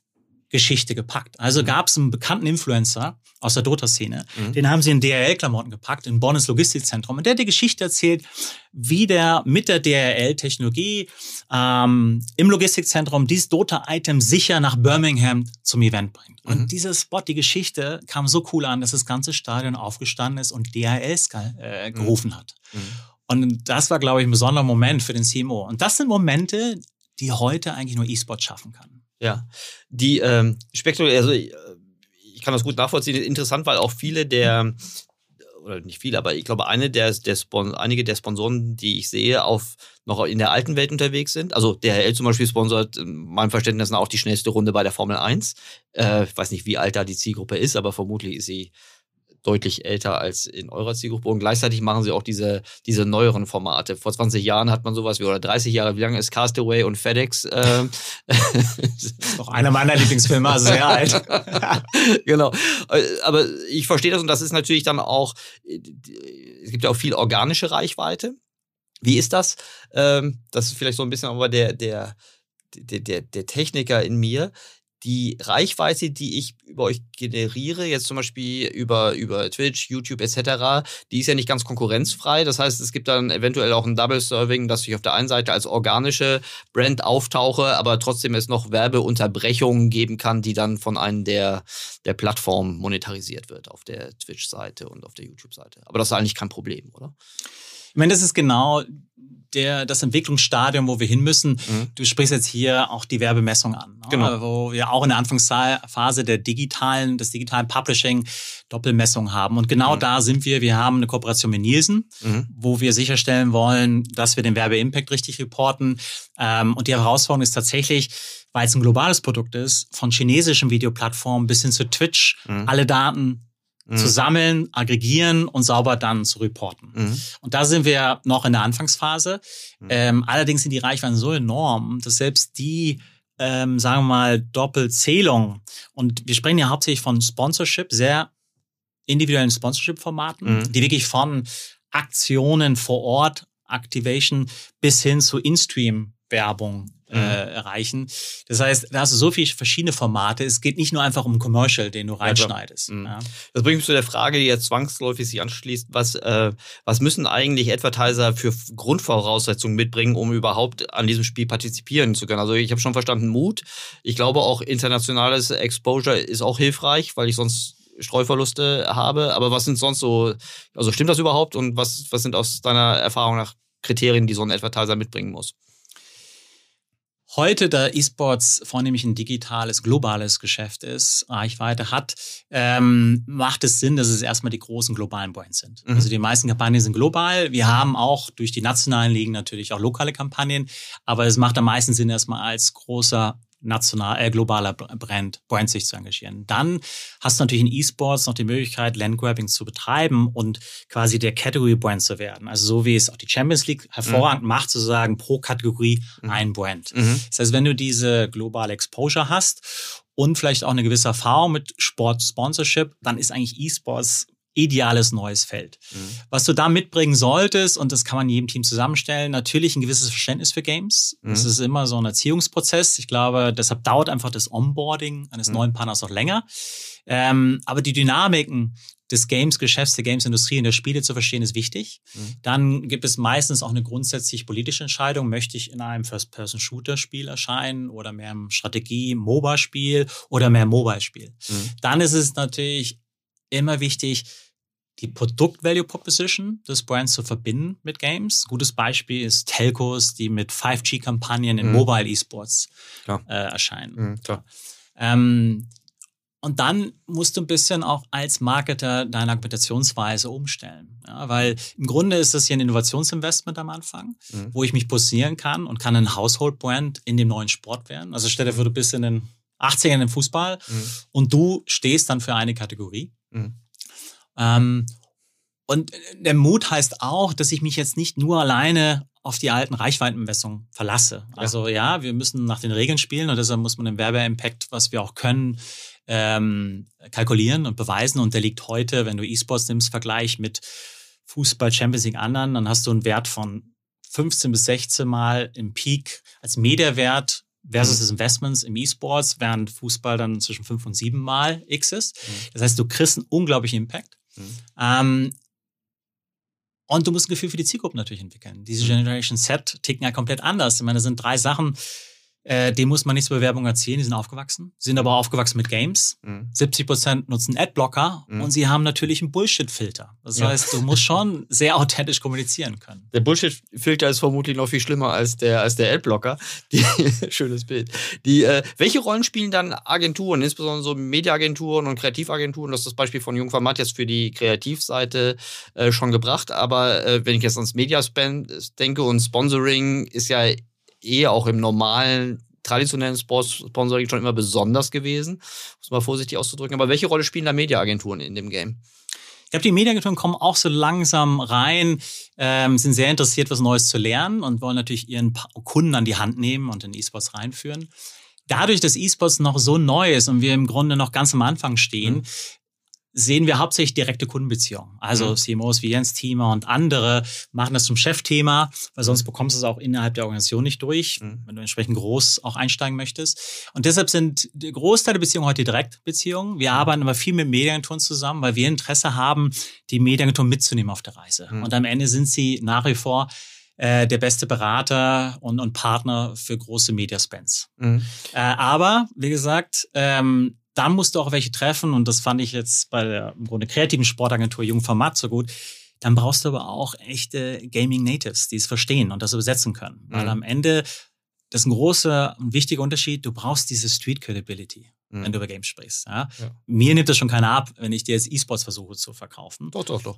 Geschichte gepackt. Also mhm. gab es einen bekannten Influencer aus der Dota-Szene, mhm. den haben sie in DRL-Klamotten gepackt, in Bonnes Logistikzentrum. Und der hat die Geschichte erzählt, wie der mit der DRL-Technologie ähm, im Logistikzentrum dieses Dota-Item sicher nach Birmingham zum Event bringt. Und mhm. dieser Spot, die Geschichte kam so cool an, dass das ganze Stadion aufgestanden ist und DRL äh, gerufen hat. Mhm. Und das war, glaube ich, ein besonderer Moment für den CMO. Und das sind Momente, die heute eigentlich nur E-Sport schaffen kann. Ja, die ähm, Spektrum, also ich, äh, ich kann das gut nachvollziehen. Interessant, weil auch viele der, oder nicht viele, aber ich glaube, eine der, der Spon einige der Sponsoren, die ich sehe, auf noch in der alten Welt unterwegs sind. Also DHL zum Beispiel sponsert meinem Verständnis auch die schnellste Runde bei der Formel 1. Äh, ich weiß nicht, wie alt da die Zielgruppe ist, aber vermutlich ist sie deutlich älter als in eurer Zielgruppe. Und gleichzeitig machen sie auch diese, diese neueren Formate. Vor 20 Jahren hat man sowas wie, oder 30 Jahre, wie lange ist Castaway und FedEx? Ähm, noch einer meiner Lieblingsfilme, also sehr alt. genau. Aber ich verstehe das und das ist natürlich dann auch, es gibt ja auch viel organische Reichweite. Wie ist das? Ähm, das ist vielleicht so ein bisschen aber der, der, der, der, der Techniker in mir die Reichweite, die ich über euch generiere, jetzt zum Beispiel über, über Twitch, YouTube etc., die ist ja nicht ganz konkurrenzfrei. Das heißt, es gibt dann eventuell auch ein Double-Serving, dass ich auf der einen Seite als organische Brand auftauche, aber trotzdem es noch Werbeunterbrechungen geben kann, die dann von einem der, der Plattformen monetarisiert wird, auf der Twitch-Seite und auf der YouTube-Seite. Aber das ist eigentlich kein Problem, oder? Ich meine, das ist genau der, das Entwicklungsstadium, wo wir hin müssen. Mhm. Du sprichst jetzt hier auch die Werbemessung an, ne? genau. wo wir auch in der Anfangsphase der digitalen, des digitalen Publishing Doppelmessung haben. Und genau mhm. da sind wir. Wir haben eine Kooperation mit Nielsen, mhm. wo wir sicherstellen wollen, dass wir den Werbeimpact richtig reporten. Ähm, und die Herausforderung ist tatsächlich, weil es ein globales Produkt ist, von chinesischen Videoplattformen bis hin zu Twitch, mhm. alle Daten mhm. zu sammeln, aggregieren und sauber dann zu reporten. Mhm. Und da sind wir noch in der Anfangsphase. Mhm. Ähm, allerdings sind die Reichweiten so enorm, dass selbst die ähm, sagen wir mal, Doppelzählung. Und wir sprechen ja hauptsächlich von Sponsorship, sehr individuellen Sponsorship-Formaten, mhm. die wirklich von Aktionen vor Ort, Activation bis hin zu In-Stream-Werbung äh, mhm. erreichen. Das heißt, da hast du so viele verschiedene Formate. Es geht nicht nur einfach um Commercial, den du reinschneidest. Mhm. Ja. Das bringt mich zu der Frage, die jetzt zwangsläufig sich anschließt. Was, äh, was müssen eigentlich Advertiser für Grundvoraussetzungen mitbringen, um überhaupt an diesem Spiel partizipieren zu können? Also ich habe schon verstanden, Mut. Ich glaube auch internationales Exposure ist auch hilfreich, weil ich sonst Streuverluste habe. Aber was sind sonst so, also stimmt das überhaupt und was, was sind aus deiner Erfahrung nach Kriterien, die so ein Advertiser mitbringen muss? Heute, da E-Sports vornehmlich ein digitales, globales Geschäft ist, Reichweite hat, ähm, macht es Sinn, dass es erstmal die großen globalen Brands sind. Mhm. Also die meisten Kampagnen sind global. Wir haben auch durch die nationalen Ligen natürlich auch lokale Kampagnen, aber es macht am meisten Sinn, erstmal als großer national, äh, globaler Brand, Brand sich zu engagieren. Dann hast du natürlich in E-Sports noch die Möglichkeit, Landgrabbing zu betreiben und quasi der Category Brand zu werden. Also so wie es auch die Champions League hervorragend mhm. macht, sozusagen pro Kategorie mhm. ein Brand. Mhm. Das heißt, wenn du diese globale Exposure hast und vielleicht auch eine gewisse Erfahrung mit Sport Sponsorship, dann ist eigentlich E-Sports ideales neues Feld. Mhm. Was du da mitbringen solltest, und das kann man jedem Team zusammenstellen, natürlich ein gewisses Verständnis für Games. Mhm. Das ist immer so ein Erziehungsprozess. Ich glaube, deshalb dauert einfach das Onboarding eines mhm. neuen Partners auch länger. Ähm, aber die Dynamiken des Games-Geschäfts, der Games-Industrie und der Spiele zu verstehen, ist wichtig. Mhm. Dann gibt es meistens auch eine grundsätzlich politische Entscheidung. Möchte ich in einem First-Person-Shooter-Spiel erscheinen oder mehr im Strategie-MOBA-Spiel oder mehr Mobile-Spiel? Mhm. Dann ist es natürlich immer wichtig, die Produkt-Value Proposition des Brands zu verbinden mit Games. Gutes Beispiel ist Telcos, die mit 5G-Kampagnen in mhm. Mobile eSports äh, erscheinen. Mhm, ähm, und dann musst du ein bisschen auch als Marketer deine Argumentationsweise umstellen. Ja, weil im Grunde ist das hier ein Innovationsinvestment am Anfang, mhm. wo ich mich posieren kann und kann ein Household-Brand in dem neuen Sport werden. Also stell dir vor, du bist in den 80ern im Fußball mhm. und du stehst dann für eine Kategorie. Ähm, und der Mut heißt auch, dass ich mich jetzt nicht nur alleine auf die alten Reichweitenmessungen verlasse. Also ja, wir müssen nach den Regeln spielen und deshalb muss man den Werbeimpact, was wir auch können, ähm, kalkulieren und beweisen. Und der liegt heute, wenn du E-Sports nimmst, Vergleich mit Fußball, Champions League anderen, dann hast du einen Wert von 15 bis 16 Mal im Peak als Mehrwert versus mhm. des Investments im E-Sports, während Fußball dann zwischen 5 und 7 Mal X ist. Mhm. Das heißt, du kriegst einen unglaublichen Impact. Mhm. Ähm, und du musst ein Gefühl für die Zielgruppe natürlich entwickeln. Diese mhm. Generation Z ticken ja komplett anders. Ich meine, das sind drei Sachen, äh, dem muss man nicht zur Bewerbung erzählen, die sind aufgewachsen, sind aber aufgewachsen mit Games. Mhm. 70 Prozent nutzen Adblocker mhm. und sie haben natürlich einen Bullshit-Filter. Das ja. heißt, du musst schon sehr authentisch kommunizieren können. Der Bullshit-Filter ist vermutlich noch viel schlimmer als der, als der Adblocker. Die, schönes Bild. Die, äh, welche Rollen spielen dann Agenturen, insbesondere so Mediaagenturen und Kreativagenturen? Das ist das Beispiel von Jungformat jetzt für die Kreativseite äh, schon gebracht. Aber äh, wenn ich jetzt ans Mediaspend denke und Sponsoring ist ja eh auch im normalen traditionellen Sponsoring schon immer besonders gewesen, muss mal vorsichtig auszudrücken. Aber welche Rolle spielen da Mediaagenturen in dem Game? Ich glaube, die Mediaagenturen kommen auch so langsam rein, ähm, sind sehr interessiert, was Neues zu lernen und wollen natürlich ihren Kunden an die Hand nehmen und in E-Sports reinführen. Dadurch, dass E-Sports noch so neu ist und wir im Grunde noch ganz am Anfang stehen, mhm sehen wir hauptsächlich direkte Kundenbeziehungen. Also mhm. CMOs wie Jens Thiemer und andere machen das zum Chefthema, weil sonst bekommst du es auch innerhalb der Organisation nicht durch, mhm. wenn du entsprechend groß auch einsteigen möchtest. Und deshalb sind der Großteil der Beziehungen heute Direktbeziehungen. Wir mhm. arbeiten aber viel mit Mediaagenturen zusammen, weil wir Interesse haben, die Mediaagenturen mitzunehmen auf der Reise. Mhm. Und am Ende sind sie nach wie vor äh, der beste Berater und, und Partner für große Mediaspends. Äh, aber, wie gesagt, ähm, dann musst du auch welche treffen und das fand ich jetzt bei der im Grunde kreativen Sportagentur Jungformat so gut. Dann brauchst du aber auch echte Gaming Natives, die es verstehen und das übersetzen können. Weil mhm. am Ende, das ist ein großer und wichtiger Unterschied, du brauchst diese Street Credibility mhm. wenn du über Games sprichst. Ja? ja? Mir nimmt das schon keiner ab, wenn ich dir jetzt E-Sports versuche zu verkaufen. Doch, doch, doch.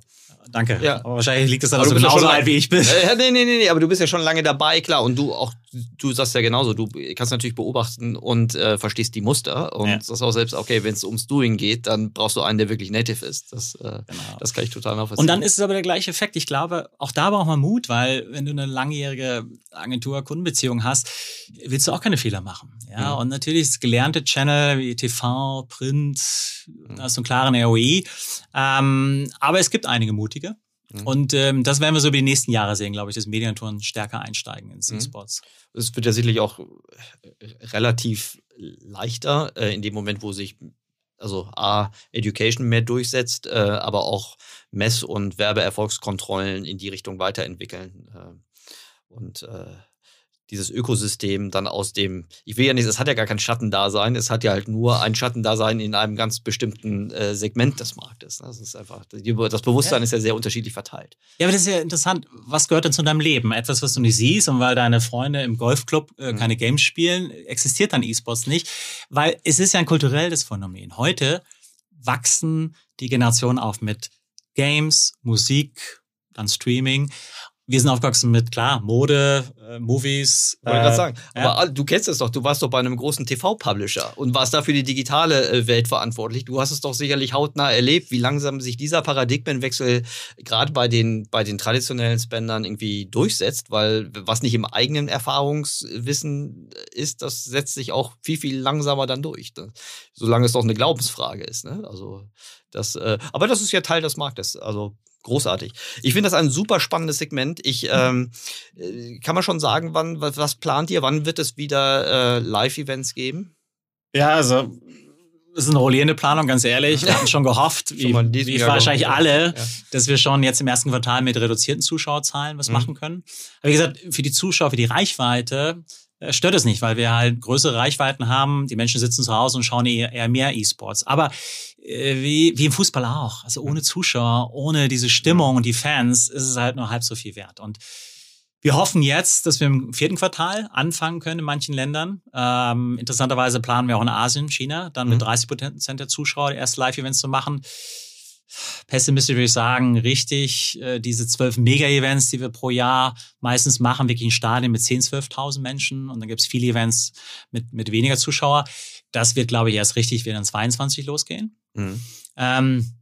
Danke. Ja. Aber wahrscheinlich liegt das daran, dass du genauso alt wie ich bin. Äh, nee, nee, nee, nee, aber du bist ja schon lange dabei, klar. Und du auch, du sagst ja genauso, du kannst natürlich beobachten und äh, verstehst die Muster. Und ja. sagst auch selbst, okay, wenn es ums Doing geht, dann brauchst du einen, der wirklich native ist. Das, äh, genau. das kann ich total nachvollziehen. Und dann ist es aber der gleiche Effekt. Ich glaube, auch da braucht man Mut, weil wenn du eine langjährige Agentur-Kundenbeziehung hast, willst du auch keine Fehler machen. Ja, mhm. und natürlich ist gelernte Channel wie TV, Print, mhm. da hast du einen klaren ROI. Ähm, aber es gibt einige mutige. Mhm. Und ähm, das werden wir so über die nächsten Jahre sehen, glaube ich, dass Medientouren stärker einsteigen in E-Sports. Mhm. Es wird ja sicherlich auch äh, relativ leichter äh, in dem Moment, wo sich also A, Education mehr durchsetzt, äh, aber auch Mess- und Werbeerfolgskontrollen in die Richtung weiterentwickeln. Äh, und äh, dieses Ökosystem dann aus dem, ich will ja nicht, es hat ja gar kein Schattendasein, es hat ja halt nur ein Schattendasein in einem ganz bestimmten äh, Segment des Marktes. Das ist einfach, das Bewusstsein ja. ist ja sehr unterschiedlich verteilt. Ja, aber das ist ja interessant. Was gehört denn zu deinem Leben? Etwas, was du nicht siehst und weil deine Freunde im Golfclub äh, mhm. keine Games spielen, existiert dann E-Sports nicht, weil es ist ja ein kulturelles Phänomen. Heute wachsen die Generationen auf mit Games, Musik, dann Streaming wir sind aufgewachsen mit, klar, Mode, äh, Movies. Wollte äh, gerade sagen. Ja. Aber du kennst es doch, du warst doch bei einem großen TV-Publisher und warst da für die digitale äh, Welt verantwortlich. Du hast es doch sicherlich hautnah erlebt, wie langsam sich dieser Paradigmenwechsel gerade bei den, bei den traditionellen Spendern irgendwie durchsetzt, weil was nicht im eigenen Erfahrungswissen ist, das setzt sich auch viel, viel langsamer dann durch. Ne? Solange es doch eine Glaubensfrage ist. Ne? Also das, äh, aber das ist ja Teil des Marktes. Also großartig. Ich finde das ein super spannendes Segment. Ich ähm, äh, kann man schon sagen, wann was, was plant ihr? Wann wird es wieder äh, Live-Events geben? Ja, also das ist eine rollierende Planung, ganz ehrlich. Wir hatten schon gehofft, wie, wie wahrscheinlich alle, ja. dass wir schon jetzt im ersten Quartal mit reduzierten Zuschauerzahlen was mhm. machen können. Aber wie gesagt, für die Zuschauer, für die Reichweite äh, stört es nicht, weil wir halt größere Reichweiten haben. Die Menschen sitzen zu Hause und schauen eher, eher mehr E-Sports. Aber wie, wie im Fußball auch. Also ohne Zuschauer, ohne diese Stimmung und die Fans ist es halt nur halb so viel wert. Und Wir hoffen jetzt, dass wir im vierten Quartal anfangen können in manchen Ländern. Ähm, interessanterweise planen wir auch in Asien, China, dann mit 30 mhm. Prozent der Zuschauer erst Live-Events zu machen. Pessimistisch würde ich sagen, richtig, äh, diese zwölf Mega-Events, die wir pro Jahr meistens machen, wirklich in Stadien mit 10.000, 12.000 Menschen und dann gibt es viele Events mit, mit weniger Zuschauer. Das wird, glaube ich, erst richtig wieder in 22 losgehen. Mhm. Ähm,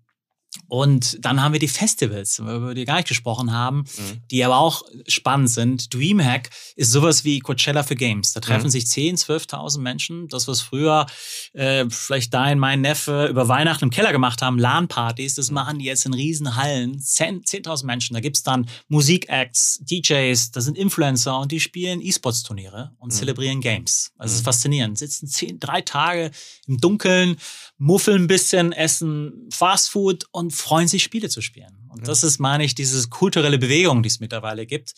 und dann haben wir die Festivals, über die wir gar nicht gesprochen haben, mhm. die aber auch spannend sind. Dreamhack ist sowas wie Coachella für Games. Da treffen mhm. sich 10.000, 12.000 Menschen. Das, was früher äh, vielleicht dein, mein Neffe über Weihnachten im Keller gemacht haben, LAN-Partys, das mhm. machen die jetzt in riesen Hallen. 10.000 10 Menschen. Da gibt's dann Musikacts, DJs, da sind Influencer und die spielen E-Sports-Turniere und mhm. zelebrieren Games. Also es ist mhm. faszinierend. Sitzen zehn, drei Tage im Dunkeln, muffeln ein bisschen, essen Fastfood und freuen sich, Spiele zu spielen. Und ja. das ist, meine ich, diese kulturelle Bewegung, die es mittlerweile gibt.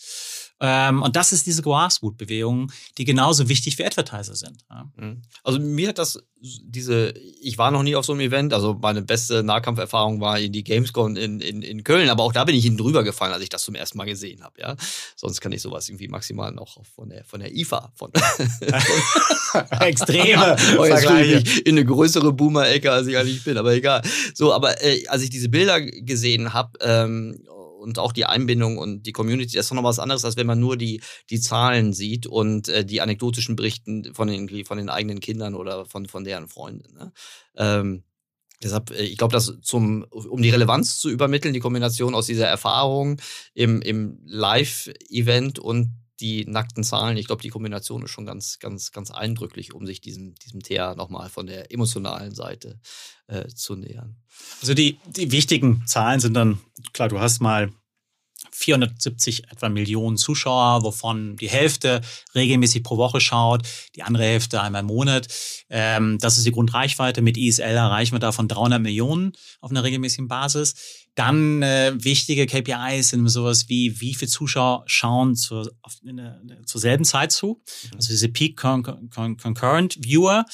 Ähm, und das ist diese Grassroot-Bewegung, die genauso wichtig für Advertiser sind. Ja. Mhm. Also mir hat das diese, ich war noch nie auf so einem Event, also meine beste Nahkampferfahrung war in die Gamescom in, in, in Köln, aber auch da bin ich hinten drüber gefallen, als ich das zum ersten Mal gesehen habe, ja. Sonst kann ich sowas irgendwie maximal noch von der, von der IFA, von Extreme Vergleiche. In eine größere Boomer-Ecke, als ich eigentlich bin, aber egal. So, aber äh, als ich diese Bilder gesehen habe, ähm, und auch die Einbindung und die Community, das ist doch noch was anderes, als wenn man nur die, die Zahlen sieht und äh, die anekdotischen Berichten von den, von den eigenen Kindern oder von, von deren Freunden. Ne? Ähm, Deshalb, äh, ich glaube, dass zum, um die Relevanz zu übermitteln, die Kombination aus dieser Erfahrung im, im Live-Event und die nackten Zahlen, ich glaube, die Kombination ist schon ganz, ganz, ganz eindrücklich, um sich diesem, diesem Thema nochmal von der emotionalen Seite äh, zu nähern. Also die, die wichtigen Zahlen sind dann, klar, du hast mal 470 etwa Millionen Zuschauer, wovon die Hälfte regelmäßig pro Woche schaut, die andere Hälfte einmal im Monat. Ähm, das ist die Grundreichweite. Mit ISL erreichen wir davon 300 Millionen auf einer regelmäßigen Basis. Dann äh, wichtige KPIs sind sowas wie, wie viele Zuschauer schauen zur, auf, eine, zur selben Zeit zu. Mhm. Also diese Peak Concurrent Viewer.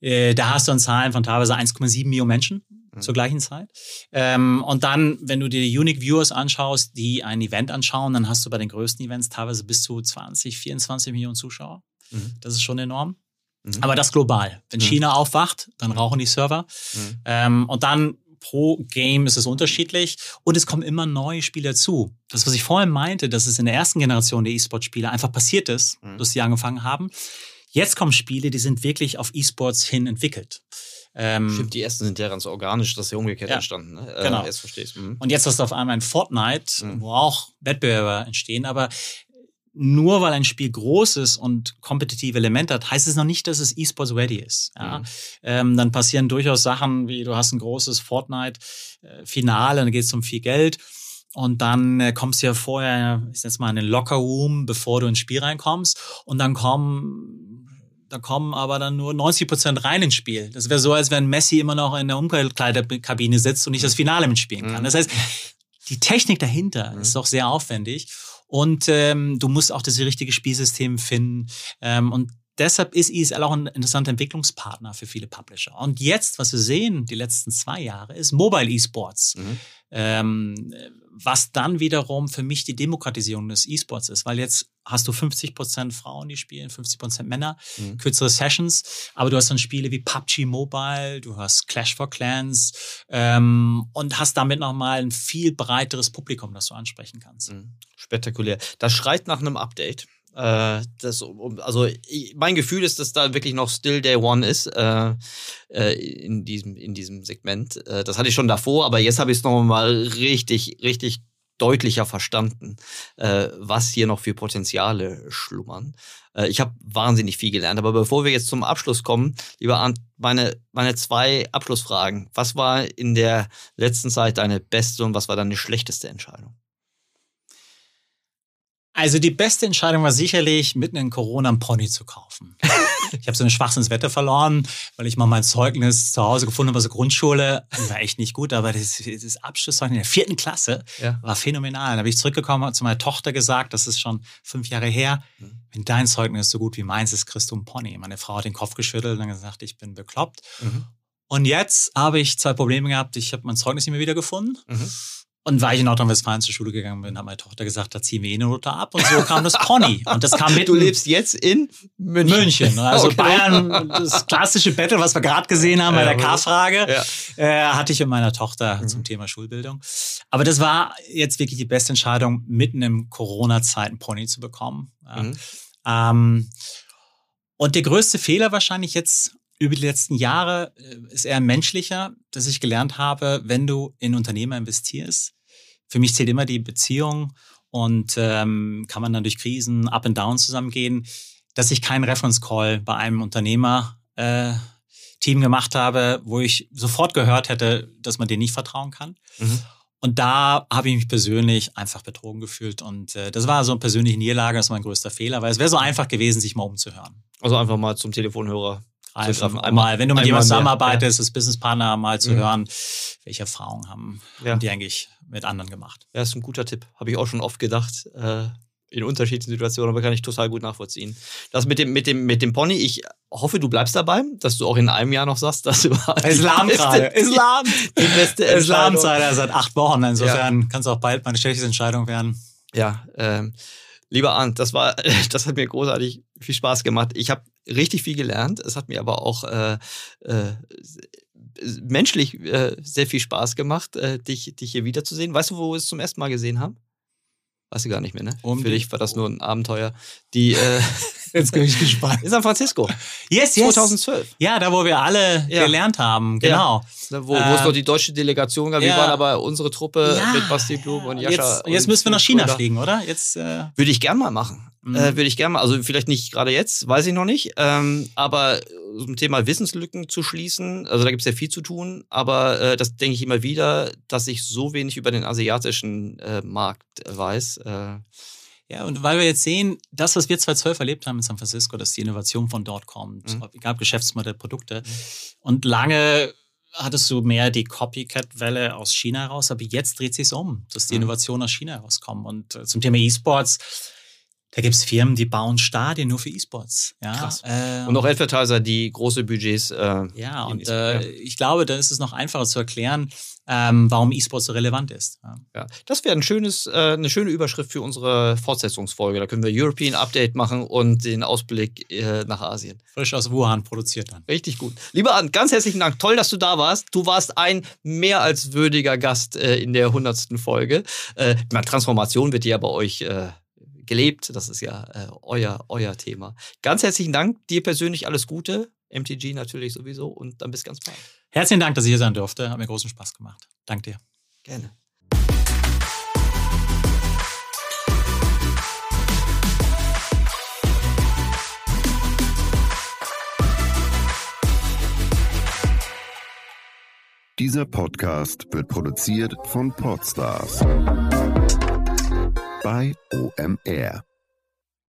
Äh, da hast du dann Zahlen von teilweise 1,7 Millionen Menschen mhm. zur gleichen Zeit. Ähm, und dann, wenn du dir die Unique Viewers anschaust, die ein Event anschauen, dann hast du bei den größten Events teilweise bis zu 20, 24 Millionen Zuschauer. Mhm. Das ist schon enorm. Mhm. Aber das global. Wenn mhm. China aufwacht, dann rauchen die Server. Ähm, und dann pro Game ist es unterschiedlich und es kommen immer neue Spieler zu. Das, was ich vorhin meinte, dass es in der ersten Generation der E-Sport-Spieler einfach passiert ist, mhm. dass sie angefangen haben. Jetzt kommen Spiele, die sind wirklich auf E-Sports hin entwickelt. Ähm, Stimmt, die ersten sind ja ganz organisch, das ist ja umgekehrt ja, entstanden. Ne? Äh, genau. Jetzt verstehst. Mhm. Und jetzt hast du auf einmal ein Fortnite, mhm. wo auch Wettbewerber entstehen, aber nur weil ein Spiel groß ist und kompetitive Elemente hat, heißt es noch nicht, dass es E-Sports ready ist. Ja? Mhm. Ähm, dann passieren durchaus Sachen, wie du hast ein großes Fortnite-Finale, dann geht es um viel Geld. Und dann äh, kommst du ja vorher, ich jetzt mal in den Locker Room, bevor du ins Spiel reinkommst. Und dann kommen, da kommen aber dann nur 90 Prozent rein ins Spiel. Das wäre so, als wenn Messi immer noch in der Umkleidekabine sitzt und nicht das Finale mitspielen kann. Mhm. Das heißt, die Technik dahinter mhm. ist doch sehr aufwendig. Und ähm, du musst auch das richtige Spielsystem finden. Ähm, und deshalb ist ESL auch ein interessanter Entwicklungspartner für viele Publisher. Und jetzt, was wir sehen, die letzten zwei Jahre, ist Mobile Esports. Mhm. Ähm, was dann wiederum für mich die Demokratisierung des E-Sports ist, weil jetzt hast du 50 Prozent Frauen, die spielen, 50 Prozent Männer, mhm. kürzere Sessions, aber du hast dann Spiele wie PUBG Mobile, du hast Clash for Clans ähm, und hast damit nochmal ein viel breiteres Publikum, das du ansprechen kannst. Mhm. Spektakulär. Das schreit nach einem Update. Äh, das, also mein Gefühl ist, dass da wirklich noch Still Day One ist äh, äh, in, diesem, in diesem Segment. Äh, das hatte ich schon davor, aber jetzt habe ich es noch mal richtig, richtig deutlicher verstanden, äh, was hier noch für Potenziale schlummern. Ich habe wahnsinnig viel gelernt, aber bevor wir jetzt zum Abschluss kommen, lieber Arndt, meine, meine zwei Abschlussfragen. Was war in der letzten Zeit deine beste und was war deine schlechteste Entscheidung? Also die beste Entscheidung war sicherlich, mitten in Corona ein Pony zu kaufen. ich habe so eine Schwachsinnswette verloren, weil ich mal mein Zeugnis zu Hause gefunden habe, also Grundschule, war echt nicht gut, aber das, das Abschlusszeugnis in der vierten Klasse ja. war phänomenal. Da habe ich zurückgekommen, und zu meiner Tochter gesagt, das ist schon fünf Jahre her, mhm. wenn dein Zeugnis so gut wie meins ist, kriegst du ein Pony. Meine Frau hat den Kopf geschüttelt und gesagt, ich bin bekloppt. Mhm. Und jetzt habe ich zwei Probleme gehabt. Ich habe mein Zeugnis nicht mehr wiedergefunden. Mhm. Und weil ich in Nordrhein-Westfalen zur Schule gegangen bin, hat meine Tochter gesagt, da ziehen wir eh eine Note ab. Und so kam das Pony. Und das kam mit. Du lebst jetzt in München. München. Also okay. Bayern, das klassische Battle, was wir gerade gesehen haben bei der K-Frage, ja. äh, hatte ich mit meiner Tochter mhm. zum Thema Schulbildung. Aber das war jetzt wirklich die beste Entscheidung, mitten im Corona-Zeit ein Pony zu bekommen. Mhm. Ähm, und der größte Fehler wahrscheinlich jetzt über die letzten Jahre äh, ist eher menschlicher, dass ich gelernt habe, wenn du in Unternehmer investierst. Für mich zählt immer die Beziehung und ähm, kann man dann durch Krisen up and down zusammengehen, dass ich keinen Reference Call bei einem Unternehmer äh, Team gemacht habe, wo ich sofort gehört hätte, dass man dir nicht vertrauen kann. Mhm. Und da habe ich mich persönlich einfach betrogen gefühlt. Und äh, das war so eine persönliche Niederlage, das war mein größter Fehler, weil es wäre so einfach gewesen, sich mal umzuhören. Also einfach mal zum Telefonhörer greifen. Einmal, wenn du mit jemandem zusammenarbeitest, ja. als Businesspartner mal zu mhm. hören, welche Erfahrungen haben, ja. haben die eigentlich mit anderen gemacht. Ja, ist ein guter Tipp. Habe ich auch schon oft gedacht. Äh, in unterschiedlichen Situationen, aber kann ich total gut nachvollziehen. Das mit dem, mit dem, mit dem Pony, ich hoffe, du bleibst dabei, dass du auch in einem Jahr noch sagst, dass du Islam gerade. Islam. Die beste Islamzeit seit acht Wochen. Insofern ja. kann es auch bald meine schlechteste Entscheidung werden. Ja, ähm, lieber Arndt, das war, das hat mir großartig viel Spaß gemacht. Ich habe richtig viel gelernt. Es hat mir aber auch äh, äh, menschlich äh, sehr viel Spaß gemacht, äh, dich, dich hier wiederzusehen. Weißt du, wo wir es zum ersten Mal gesehen haben? Weißt du gar nicht mehr, ne? Um Für dich war das nur ein Abenteuer. Die, äh, Jetzt bin ich gespannt. In San Francisco. Yes, yes. 2012. Ja, da wo wir alle ja. gelernt haben, genau. Ja. Wo, wo äh, es noch die deutsche Delegation gab. Ja. Wir waren aber unsere Truppe mit Basti Blum und Jascha. Jetzt, jetzt müssen wir nach China fliegen, oder? Jetzt, äh Würde ich gern mal machen. Mhm. Äh, Würde ich gerne mal, also vielleicht nicht gerade jetzt, weiß ich noch nicht, ähm, aber zum Thema Wissenslücken zu schließen, also da gibt es ja viel zu tun, aber äh, das denke ich immer wieder, dass ich so wenig über den asiatischen äh, Markt weiß. Ja, und weil wir jetzt sehen, das, was wir 2012 erlebt haben in San Francisco, dass die Innovation von dort kommt, mhm. gab Geschäftsmodellprodukte mhm. und lange hattest du mehr die Copycat-Welle aus China raus, aber jetzt dreht sich um, dass die mhm. Innovationen aus China rauskommen. Und äh, zum Thema E-Sports, da gibt es Firmen, die bauen Stadien nur für E-Sports. Ja? Krass. Ähm, und auch Advertiser, die große Budgets. Äh, ja, und äh, ich glaube, da ist es noch einfacher zu erklären, ähm, warum E-Sports so relevant ist. Ja, ja. das wäre ein schönes, äh, eine schöne Überschrift für unsere Fortsetzungsfolge. Da können wir European Update machen und den Ausblick äh, nach Asien. Frisch aus Wuhan produziert dann. Richtig gut. Lieber Arndt, ganz herzlichen Dank. Toll, dass du da warst. Du warst ein mehr als würdiger Gast äh, in der hundertsten Folge. Äh, Transformation wird ja bei euch äh, gelebt. Das ist ja äh, euer, euer Thema. Ganz herzlichen Dank. Dir persönlich alles Gute. MTG natürlich sowieso. Und dann bis ganz bald. Herzlichen Dank, dass ich hier sein durfte. Hat mir großen Spaß gemacht. Dank dir. Gerne. Dieser Podcast wird produziert von Podstars bei OMR.